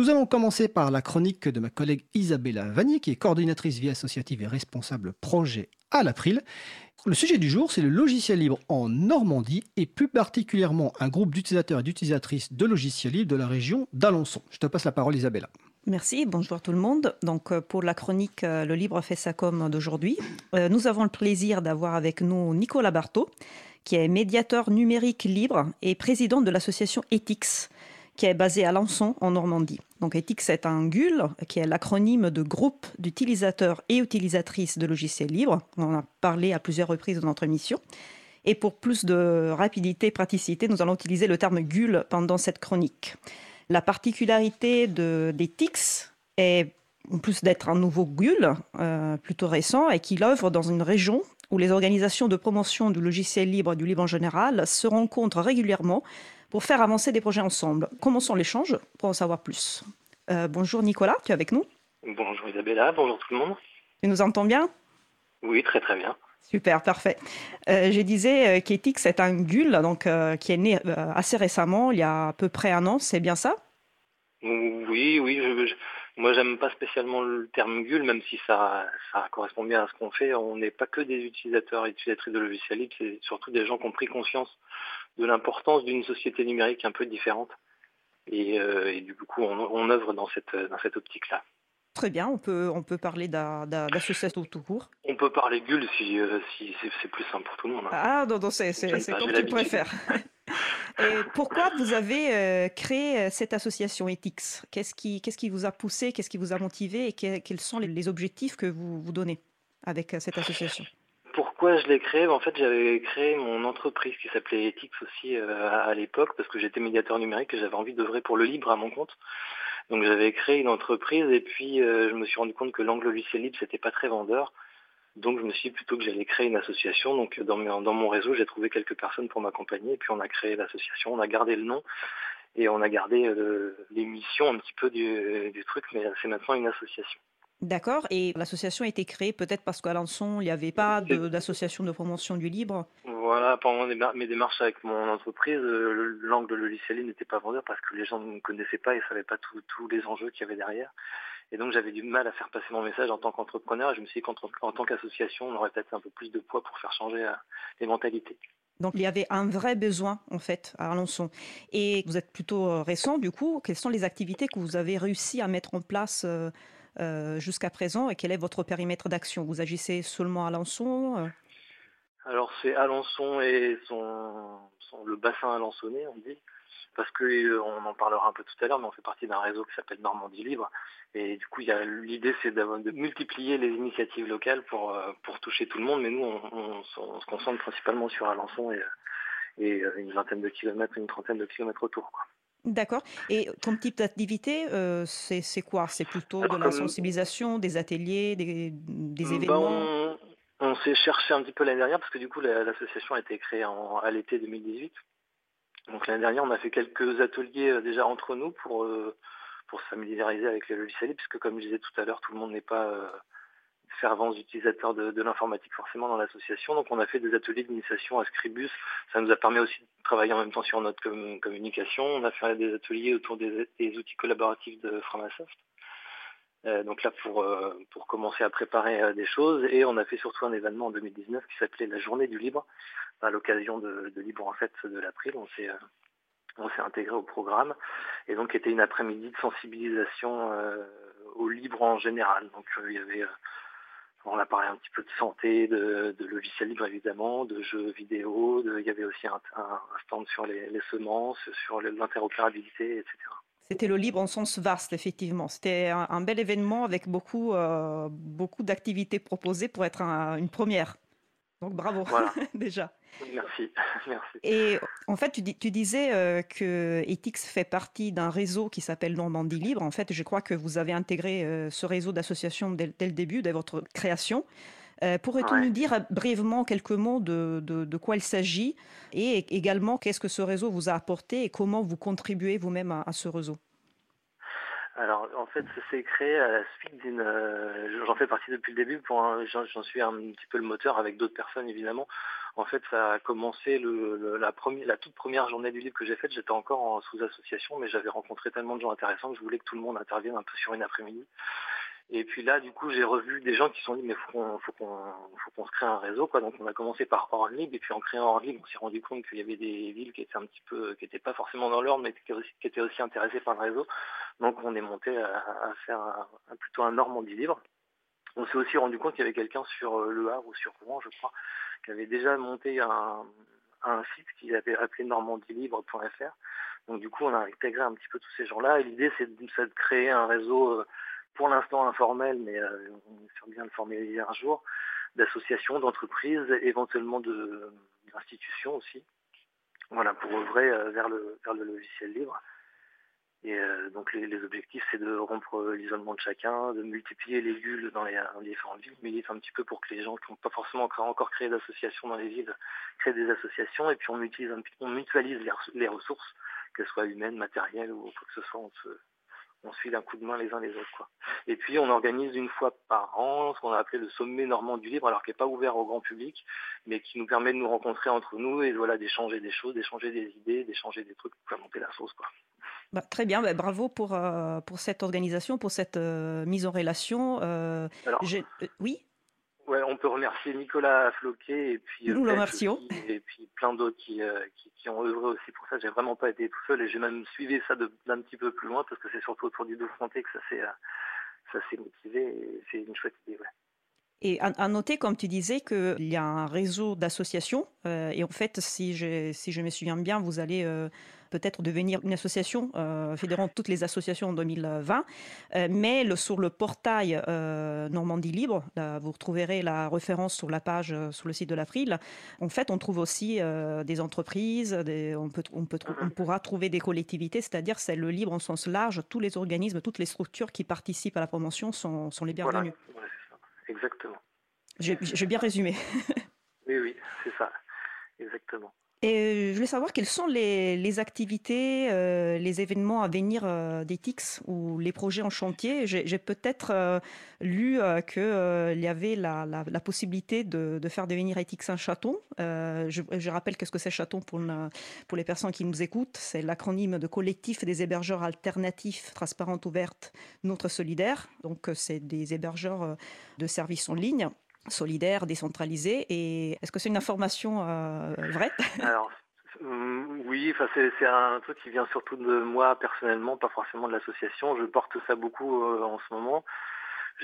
Nous allons commencer par la chronique de ma collègue Isabella Vanier, qui est coordinatrice vie associative et responsable projet à l'April. Le sujet du jour, c'est le logiciel libre en Normandie et plus particulièrement un groupe d'utilisateurs et d'utilisatrices de logiciels libres de la région d'Alençon. Je te passe la parole Isabella. Merci, bonjour tout le monde. Donc euh, pour la chronique euh, Le Libre fait sa com d'aujourd'hui, euh, nous avons le plaisir d'avoir avec nous Nicolas Barthaud, qui est médiateur numérique libre et président de l'association Ethics, qui est basée à Lançon en Normandie. Donc Ethics est un GUL, qui est l'acronyme de groupe d'utilisateurs et utilisatrices de logiciels libres. On en a parlé à plusieurs reprises dans notre émission. Et pour plus de rapidité et praticité, nous allons utiliser le terme GUL pendant cette chronique. La particularité de, est, en plus d'être un nouveau GUL, euh, plutôt récent, et qu'il œuvre dans une région où les organisations de promotion du logiciel libre et du libre en général se rencontrent régulièrement pour faire avancer des projets ensemble. Commençons l'échange pour en savoir plus. Euh, bonjour Nicolas, tu es avec nous Bonjour Isabella, bonjour tout le monde. Tu nous entends bien Oui, très très bien. Super, parfait. Euh, je disais euh, qu'Ethics est un GUL donc, euh, qui est né assez récemment, il y a à peu près un an, c'est bien ça Oui, oui, je, je- moi j'aime pas spécialement le terme GUL, même si ça, ça correspond bien à ce qu'on fait. On n'est pas que des utilisateurs et utilisatrices de logiciels libres, c'est surtout des gens qui ont pris conscience de l'importance d'une société numérique un peu différente. Et, euh, et du coup, on, on œuvre dans cette, dans cette optique-là. Très bien, on peut, on peut parler d'a- d'a- d'association tout court. On peut parler GUL si, euh, si c'est plus simple pour tout le monde. hein. Ah, non, non, c'est, comme tu préfères. Et pourquoi vous avez euh, créé cette association Ethics? Qu'est-ce qui, qui vous a poussé, qu'est-ce qui vous a motivé? Et que- quels sont les, objectifs que vous vous donnez avec cette association? Pourquoi je l'ai créé? En fait, j'avais créé mon entreprise qui s'appelait Ethics aussi euh, à, l'époque parce que j'étais médiateur numérique et j'avais envie d'œuvrer pour le libre à mon compte. Donc j'avais créé une entreprise et puis euh, je me suis rendu compte que l'angle logiciel libre c'était pas très vendeur. Donc je me suis dit plutôt que j'allais créer une association. Donc dans, mon réseau, j'ai trouvé quelques personnes pour m'accompagner et puis on a créé l'association. On a gardé le nom et on a gardé euh, les missions un petit peu du, du truc, mais c'est maintenant une association. D'accord. Et l'association a été créée peut-être parce qu'à Lançon, il n'y avait pas d'association de promotion du libre? Voilà, pendant mes mar- mes démarches avec mon entreprise, euh, l'angle logiciel libre n'était pas vendeur parce que les gens ne me connaissaient pas et ne savaient pas tous les enjeux qu'il y avait derrière. Et donc j'avais du mal à faire passer mon message en tant qu'entrepreneur. Et je me suis dit qu'en tant- qu'association, on aurait peut-être un peu plus de poids pour faire changer euh, les mentalités. Donc il y avait un vrai besoin en fait à Alençon. Et vous êtes plutôt euh, récent du coup. Quelles sont les activités que vous avez réussi à mettre en place jusqu'à présent et quel est votre périmètre d'action? Vous agissez seulement à Alençon euh? Alors c'est Alençon et son, le bassin alençonnais, on dit, parce que euh, en parlera un peu tout à l'heure, mais on fait partie d'un réseau qui s'appelle Normandie Libre. Et du coup, l'idée, c'est de multiplier les initiatives locales pour euh, pour toucher tout le monde. Mais nous, on, se- on se concentre principalement sur Alençon et, euh, et euh, une vingtaine de kilomètres, une trentaine de kilomètres autour. quoi. D'accord. Et comme type d'activité, euh, c'est c'est quoi? C'est plutôt de la comme- sensibilisation, des ateliers, des, des Bah, événements? on on s'est cherché un petit peu l'année dernière parce que du coup, la- l'association a été créée en, à l'été 2018. Donc l'année dernière, on a fait quelques ateliers euh, déjà entre nous pour euh, pour se familiariser avec les logiciels puisque comme je disais tout à l'heure, tout le monde n'est pas utilisateurs de, l'informatique forcément dans l'association. Donc on a fait des ateliers d'initiation à Scribus. Ça nous a permis aussi de travailler en même temps sur notre com- communication. On a fait des ateliers autour des, outils collaboratifs de Framasoft. Euh, donc là pour euh, pour commencer à préparer euh, des choses et on a fait surtout un événement en 2019 qui s'appelait la journée du libre à l'occasion de, Libre en fait de l'April on s'est on intégré au programme et donc était une après-midi de sensibilisation au libre en général donc il y avait on a parlé un petit peu de santé, de, de logiciels libres évidemment, de jeux vidéo, de, il y avait aussi un, stand sur les, semences, sur l'interopérabilité, etc. C'était le libre en sens vaste, effectivement. C'était un, bel événement avec beaucoup, euh, beaucoup d'activités proposées pour être un- une première. Donc bravo, Voilà. déjà. Merci, merci. Et en fait, tu, dis- tu disais euh, que Ethics fait partie d'un réseau qui s'appelle Normandie Libre. En fait, je crois que vous avez intégré euh, ce réseau d'associations dès, dès le début, dès votre création. Euh, Pourrais-tu Ouais. nous dire euh, brièvement quelques mots de, de- de quoi il s'agit et également qu'est-ce que ce réseau vous a apporté et comment vous contribuez vous-même à- à ce réseau? Alors, en fait, ça s'est créé à la suite d'une. euh, J'en fais partie depuis le début. J'en suis un petit peu le moteur avec d'autres personnes, évidemment. En fait, ça a commencé le, la, première, la toute première journée du livre que j'ai faite. J'étais encore en sous-association, mais j'avais rencontré tellement de gens intéressants que je voulais que tout le monde intervienne un peu sur une après-midi. Et puis là, du coup, j'ai revu des gens qui se sont dit, mais faut qu'on, faut qu'on, faut qu'on se crée un réseau, quoi. Donc, on a commencé par Hornlib, et puis en créant Hornlib, on s'est rendu compte qu'il y avait des villes qui étaient un petit peu, qui n'étaient pas forcément dans l'ordre, mais qui étaient aussi intéressées par le réseau. Donc, on est monté à, faire plutôt un Normandie libre. On s'est aussi rendu compte qu'il y avait quelqu'un sur euh, Le Havre ou sur Rouen, je crois, qui avait déjà monté un, site qu'il avait appelé normandielibre.fr. Donc, du coup, on a intégré un petit peu tous ces gens-là. Et l'idée, c'est de, de, créer un réseau euh, pour l'instant informel, mais euh, on espère bien le formaliser un jour, d'associations, d'entreprises, éventuellement d'institutions aussi, voilà, pour œuvrer euh, vers le, vers le logiciel libre. Et euh, donc les, objectifs, c'est de rompre l'isolement de chacun, de multiplier les bulles dans les, dans les différentes villes, mais un petit peu pour que les gens qui n'ont pas forcément encore créé d'associations dans les villes créent des associations, et puis on, utilise on mutualise les, ressources, qu'elles soient humaines, matérielles ou quoi que ce soit. On suit d'un coup de main les uns les autres. Quoi. Et puis on organise une fois par an ce qu'on a appelé le sommet normand du livre, alors qui n'est pas ouvert au grand public, mais qui nous permet de nous rencontrer entre nous et voilà d'échanger des choses, d'échanger des idées, d'échanger des trucs pour monter la sauce. Quoi. Bah, très bien, bah, bravo pour, euh, pour cette organisation, pour cette euh, mise en relation. Euh, alors, oui? Peut remercier Nicolas Floquet et puis Nous le remercions. et puis plein d'autres qui, euh, qui, qui, ont œuvré aussi pour ça. J'ai vraiment pas été tout seul et j'ai même suivi ça d'un petit peu plus loin parce que c'est surtout autour du Dauphinté que ça s'est ça s'est motivé et c'est une chouette idée. Ouais. Et à, à, noter, comme tu disais, qu'il y a un réseau d'associations. Euh, et en fait, si je, si je me souviens bien, vous allez euh, peut-être devenir une association euh, fédérant toutes les associations en 2020. Euh, mais le, sur le portail Normandie Libre, là, vous retrouverez la référence sur la page sur le site de l'April. En fait, on trouve aussi des entreprises, des, on, peut, on, peut, on pourra trouver des collectivités, c'est-à-dire c'est le libre en sens large. Tous les organismes, toutes les structures qui participent à la promotion sont, sont les bienvenus. Voilà. Exactement. J'ai bien résumé. oui, oui, c'est ça. Exactement. Et je voulais savoir quelles sont les, activités, euh, les événements à venir euh, d'ETIX ou les projets en chantier. J'ai peut-être euh, lu euh, qu'il euh, y avait la, possibilité de, faire devenir ETIX un chaton. Je, rappelle qu'est-ce que c'est chaton pour, pour les personnes qui nous écoutent. C'est l'acronyme de collectif des hébergeurs alternatifs, transparentes, ouvertes, notre solidaire. Donc c'est des hébergeurs de services en ligne solidaire, décentralisé. Et est-ce que c'est une information euh, vraie? Alors, oui, enfin c'est un truc qui vient surtout de moi personnellement, pas forcément de l'association. Je porte ça beaucoup euh, en ce moment.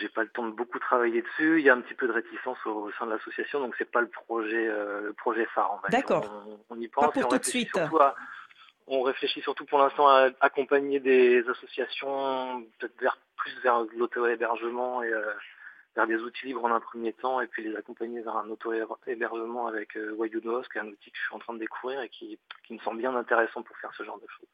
J'ai pas le temps de beaucoup travailler dessus. Il y a un petit peu de réticence au, au sein de l'association, donc c'est pas le projet, euh, le projet phare. D'accord. On, on, y pense. Pas pour tout de suite. À, on réfléchit surtout pour l'instant à accompagner des associations peut-être vers plus vers l'auto-hébergement et euh, vers des outils libres en un premier temps et puis les accompagner vers un auto-hébergement avec euh, Wayunos, qui est un outil que je suis en train de découvrir et qui, qui me semble bien intéressant pour faire ce genre de choses.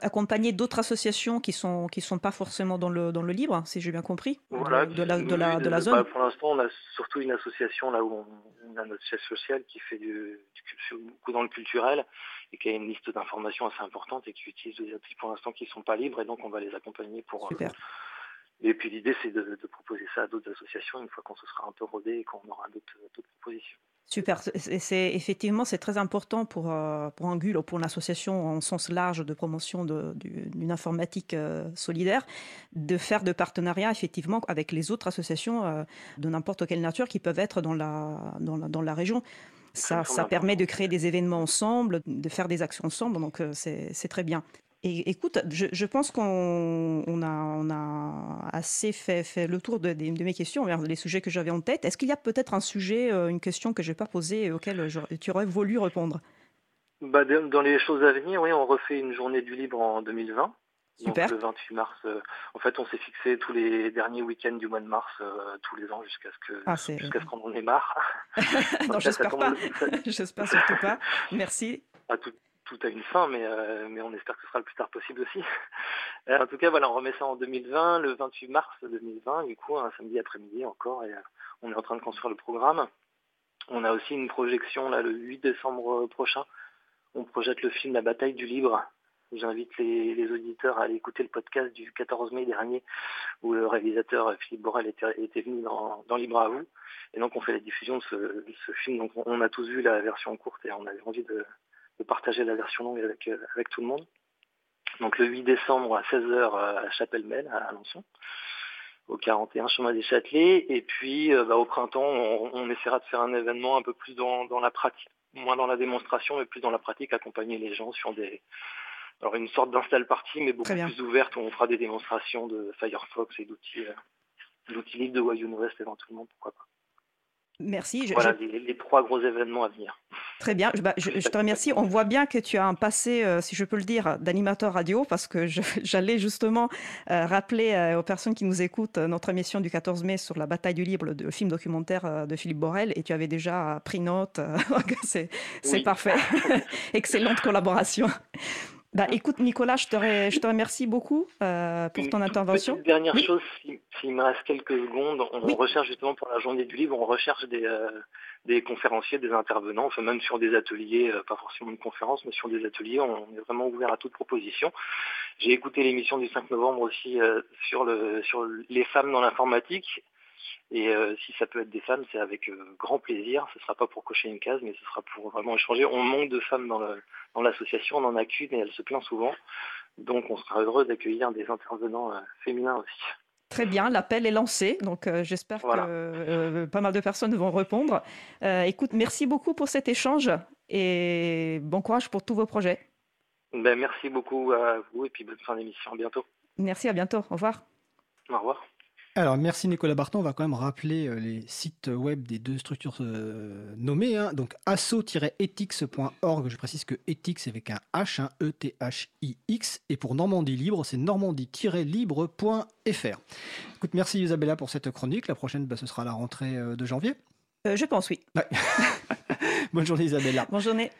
Accompagner d'autres associations qui sont qui sont pas forcément dans le dans le libre, si j'ai bien compris, voilà, de, de, la de la de la bah, zone. Pour l'instant, on a surtout une association là où on, on a notre chef social qui fait du, du, beaucoup dans le culturel et qui a une liste d'informations assez importante et qui utilise des outils pour l'instant qui sont pas libres et donc on va les accompagner pour. Super. Euh, et puis l'idée, c'est de, de, proposer ça à d'autres associations une fois qu'on se sera un peu rodé et qu'on aura d'autres propositions. Super, c'est effectivement c'est très important pour euh, pour Angul ou pour l'association en sens large de promotion d'une informatique euh, solidaire de faire de partenariats effectivement avec les autres associations euh, de n'importe quelle nature qui peuvent être dans la dans la, dans la région. Ça, ça permet de créer des événements ensemble, de faire des actions ensemble, donc c'est très bien. Et écoute, je, je pense qu'on on a, on a assez fait, fait le tour de, de, de mes questions, les sujets que j'avais en tête. Est-ce qu'il y a peut-être un sujet, euh, une question que je n'ai pas posée et auquel tu aurais voulu répondre? Bah, Dans les choses à venir, oui, on refait une journée du libre en 2020. Super. Donc, le 28 mars, euh, en fait, on s'est fixé tous les derniers week-ends du mois de mars, euh, tous les ans, jusqu'à ce que ah, jusqu'à ce qu'on en ait marre. non, j'espère pas. j'espère surtout pas. Merci. À tout, tout a une fin, mais, euh, mais on espère que ce sera le plus tard possible aussi. Euh, en tout cas, voilà, on remet ça en 2020, le 28 mars 2020, du coup, un samedi après-midi encore, et euh, on est en train de construire le programme. On a aussi une projection là le 8 décembre prochain. On projette le film La bataille du libre, J'invite les, auditeurs à aller écouter le podcast du 14 mai dernier où le réalisateur Philippe Borel était, venu dans, Libre à vous. Et donc on fait la diffusion de ce, film. Donc on a tous vu la version courte et on avait envie de, partager la version longue avec, avec tout le monde. Donc le 8 décembre à 16h à Chapelle-Mel à Alençon au 41 chemin des Châtelets. Et puis euh, bah, au printemps, on, essaiera de faire un événement un peu plus dans, la pratique, moins dans la démonstration, mais plus dans la pratique, accompagner les gens sur des alors une sorte d'install party, mais beaucoup plus ouverte où on fera des démonstrations de Firefox et d'outils euh, d'outils libres de Wayne West éventuellement, pourquoi pas. Merci. voilà Les, trois gros événements à venir. Très bien, bah, je, te remercie. On voit bien que tu as un passé, euh, si je peux le dire, d'animateur radio, parce que j'allais justement euh, rappeler euh, aux personnes qui nous écoutent notre émission du 14 mai sur la bataille du libre, le film documentaire de Philippe Borel, et tu avais déjà pris note. c'est parfait. Excellente collaboration. Bah, écoute, Nicolas, je te, je te remercie beaucoup euh, pour ton intervention. Dernière chose, s'il me reste quelques secondes, on recherche justement pour la journée du livre, on recherche des, euh, des conférenciers, des intervenants, enfin même sur des ateliers, euh, pas forcément une conférence, mais sur des ateliers, on est vraiment ouvert à toute proposition. J'ai écouté l'émission du 5 novembre aussi sur, le, sur les femmes dans l'informatique et euh, si ça peut être des femmes, c'est avec euh, grand plaisir. Ce ne sera pas pour cocher une case, mais ce sera pour vraiment échanger. On manque de femmes dans l'association, on n'en a qu'une et elle se plaint souvent. Donc on sera heureux d'accueillir des intervenants euh, féminins aussi. Très bien, l'appel est lancé, donc j'espère que pas mal de personnes vont répondre. écoute, merci beaucoup pour cet échange et bon courage pour tous vos projets. Ben, merci beaucoup à vous et puis bonne fin d'émission. À bientôt. Merci, à bientôt. Au revoir. Au revoir. Alors, merci Nicolas Barton. On va quand même rappeler euh, les sites web des deux structures euh, nommées. Hein. Donc, asso-ethics.org. Je précise que ethics avec un H, un E-T-H-I-X. Et pour Normandie Libre, c'est normandie-libre.fr. Écoute, merci Isabella pour cette chronique. La prochaine, bah, ce sera la rentrée euh, de janvier. je pense, oui. Bonne journée Isabella. Bonne journée.